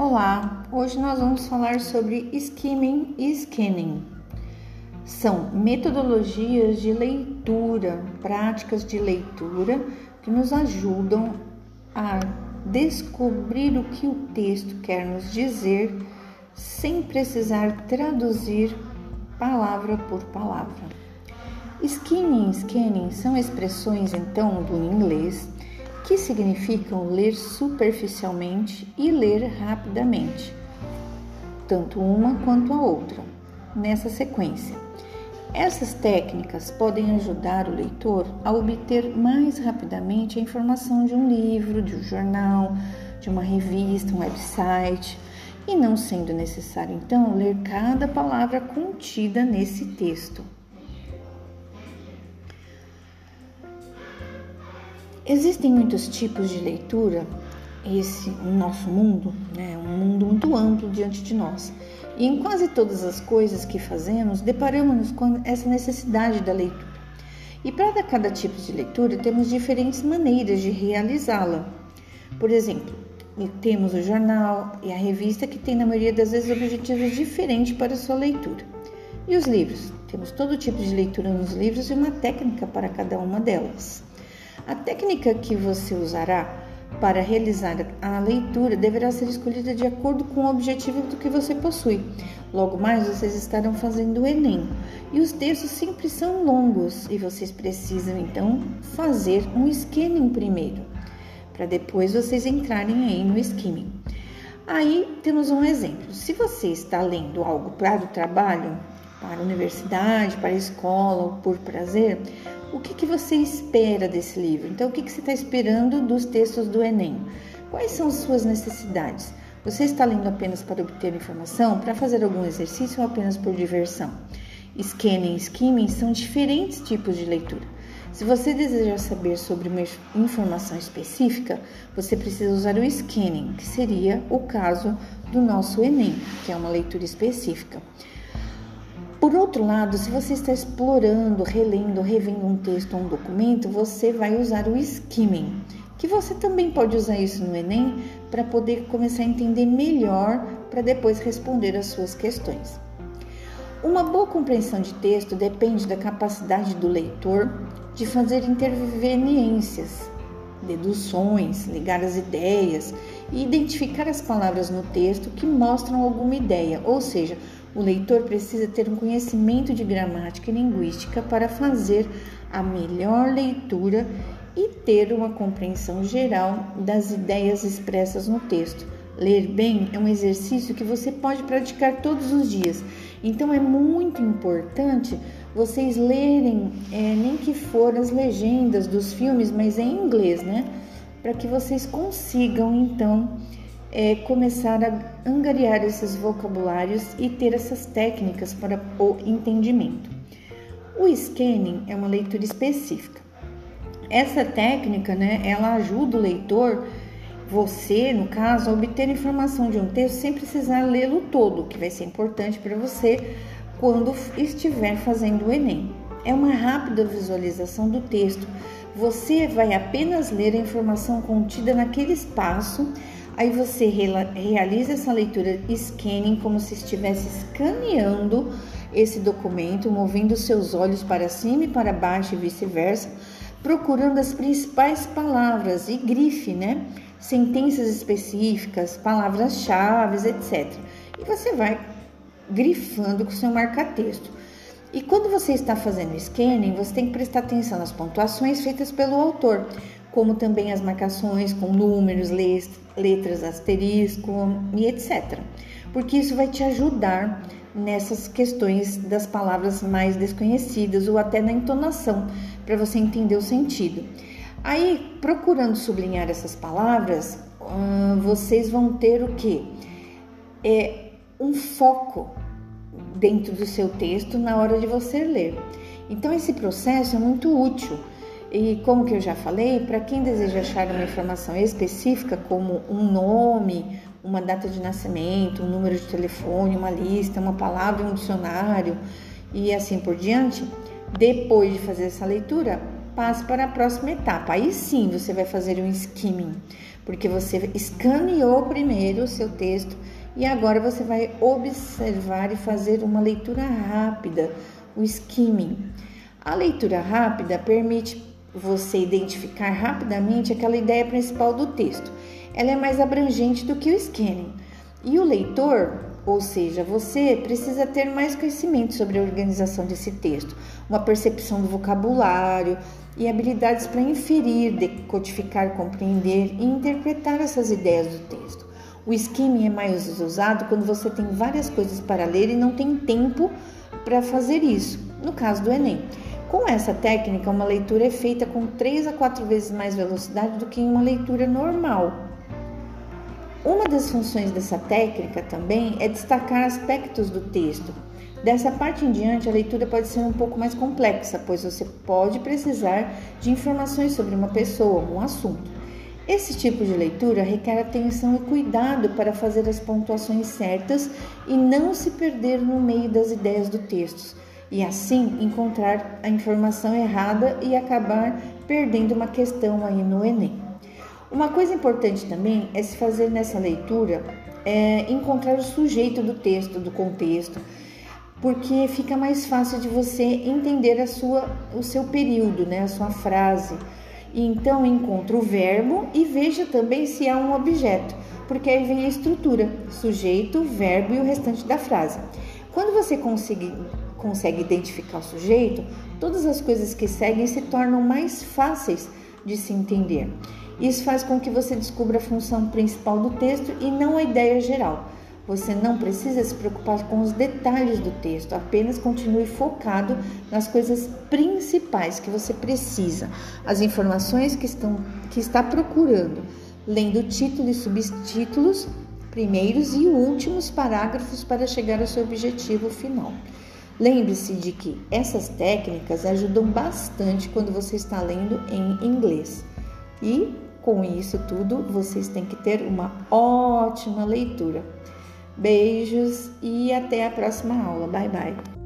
Olá, hoje nós vamos falar sobre skimming e scanning. São metodologias de leitura, práticas de leitura que nos ajudam a descobrir o que o texto quer nos dizer sem precisar traduzir palavra por palavra. Skimming e scanning são expressões então do inglês que significam ler superficialmente e ler rapidamente, tanto uma quanto a outra, nessa sequência. Essas técnicas podem ajudar o leitor a obter mais rapidamente a informação de um livro, de um jornal, de uma revista, um website, e não sendo necessário então ler cada palavra contida nesse texto. Existem muitos tipos de leitura, esse nosso mundo, né, um mundo muito amplo diante de nós. E em quase todas as coisas que fazemos, deparamos com essa necessidade da leitura. E para cada tipo de leitura, temos diferentes maneiras de realizá-la. Por exemplo, temos o jornal e a revista que tem, na maioria das vezes, objetivos diferentes para sua leitura. E os livros? Temos todo tipo de leitura nos livros e uma técnica para cada uma delas. A técnica que você usará para realizar a leitura deverá ser escolhida de acordo com o objetivo do que você possui. Logo mais, vocês estarão fazendo o Enem e os textos sempre são longos e vocês precisam então fazer um skimming primeiro, para depois vocês entrarem aí no skimming. Aí temos um exemplo. Se você está lendo algo para o trabalho, para a universidade, para a escola ou por prazer, o que, que você espera desse livro? Então, o que, que você está esperando dos textos do Enem? Quais são as suas necessidades? Você está lendo apenas para obter informação, para fazer algum exercício ou apenas por diversão? Scanning e skimming são diferentes tipos de leitura. Se você desejar saber sobre uma informação específica, você precisa usar o scanning, que seria o caso do nosso Enem, que é uma leitura específica. Por outro lado, se você está explorando, relendo, revendo um texto ou um documento, você vai usar o skimming, que você também pode usar isso no Enem para poder começar a entender melhor para depois responder as suas questões. Uma boa compreensão de texto depende da capacidade do leitor de fazer interveniências, deduções, ligar as ideias e identificar as palavras no texto que mostram alguma ideia, ou seja, o leitor precisa ter um conhecimento de gramática e linguística para fazer a melhor leitura e ter uma compreensão geral das ideias expressas no texto. Ler bem é um exercício que você pode praticar todos os dias. Então é muito importante vocês lerem, é, nem que for as legendas dos filmes, mas em inglês, né? Para que vocês consigam então é, começar a angariar esses vocabulários e ter essas técnicas para o entendimento. O scanning é uma leitura específica. Essa técnica, né, ela ajuda o leitor, você, no caso, a obter informação de um texto sem precisar lê-lo todo, que vai ser importante para você quando estiver fazendo o Enem. É uma rápida visualização do texto. Você vai apenas ler a informação contida naquele espaço Aí você realiza essa leitura scanning como se estivesse escaneando esse documento, movendo seus olhos para cima e para baixo e vice-versa, procurando as principais palavras e grife, né? Sentenças específicas, palavras-chave, etc. E você vai grifando com seu marca-texto. E quando você está fazendo o scanning, você tem que prestar atenção nas pontuações feitas pelo autor, como também as marcações com números, letras, asterisco e etc. Porque isso vai te ajudar nessas questões das palavras mais desconhecidas ou até na entonação, para você entender o sentido. Aí, procurando sublinhar essas palavras, vocês vão ter o que? É um foco dentro do seu texto na hora de você ler. Então, esse processo é muito útil e como que eu já falei, para quem deseja achar uma informação específica, como um nome, uma data de nascimento, um número de telefone, uma lista, uma palavra, um dicionário e assim por diante, depois de fazer essa leitura, passe para a próxima etapa. Aí sim você vai fazer um skimming, porque você escaneou primeiro o seu texto e agora você vai observar e fazer uma leitura rápida, o skimming. A leitura rápida permite você identificar rapidamente aquela ideia principal do texto. Ela é mais abrangente do que o scanning. E o leitor, ou seja, você precisa ter mais conhecimento sobre a organização desse texto, uma percepção do vocabulário e habilidades para inferir, decodificar, compreender e interpretar essas ideias do texto. O skimming é mais usado quando você tem várias coisas para ler e não tem tempo para fazer isso, no caso do Enem. Com essa técnica, uma leitura é feita com 3 a 4 vezes mais velocidade do que em uma leitura normal. Uma das funções dessa técnica também é destacar aspectos do texto. Dessa parte em diante, a leitura pode ser um pouco mais complexa, pois você pode precisar de informações sobre uma pessoa, um assunto. Esse tipo de leitura requer atenção e cuidado para fazer as pontuações certas e não se perder no meio das ideias do texto e assim encontrar a informação errada e acabar perdendo uma questão aí no Enem. Uma coisa importante também é se fazer nessa leitura é encontrar o sujeito do texto, do contexto, porque fica mais fácil de você entender a sua, o seu período, né, a sua frase. E então encontra o verbo e veja também se há um objeto, porque aí vem a estrutura, sujeito, verbo e o restante da frase. Quando você conseguir consegue identificar o sujeito, todas as coisas que seguem se tornam mais fáceis de se entender. Isso faz com que você descubra a função principal do texto e não a ideia geral. Você não precisa se preocupar com os detalhes do texto, apenas continue focado nas coisas principais que você precisa, as informações que, estão, que está procurando, lendo título e subtítulos, primeiros e últimos parágrafos para chegar ao seu objetivo final. Lembre-se de que essas técnicas ajudam bastante quando você está lendo em inglês. E com isso tudo, vocês têm que ter uma ótima leitura. Beijos e até a próxima aula. Bye bye.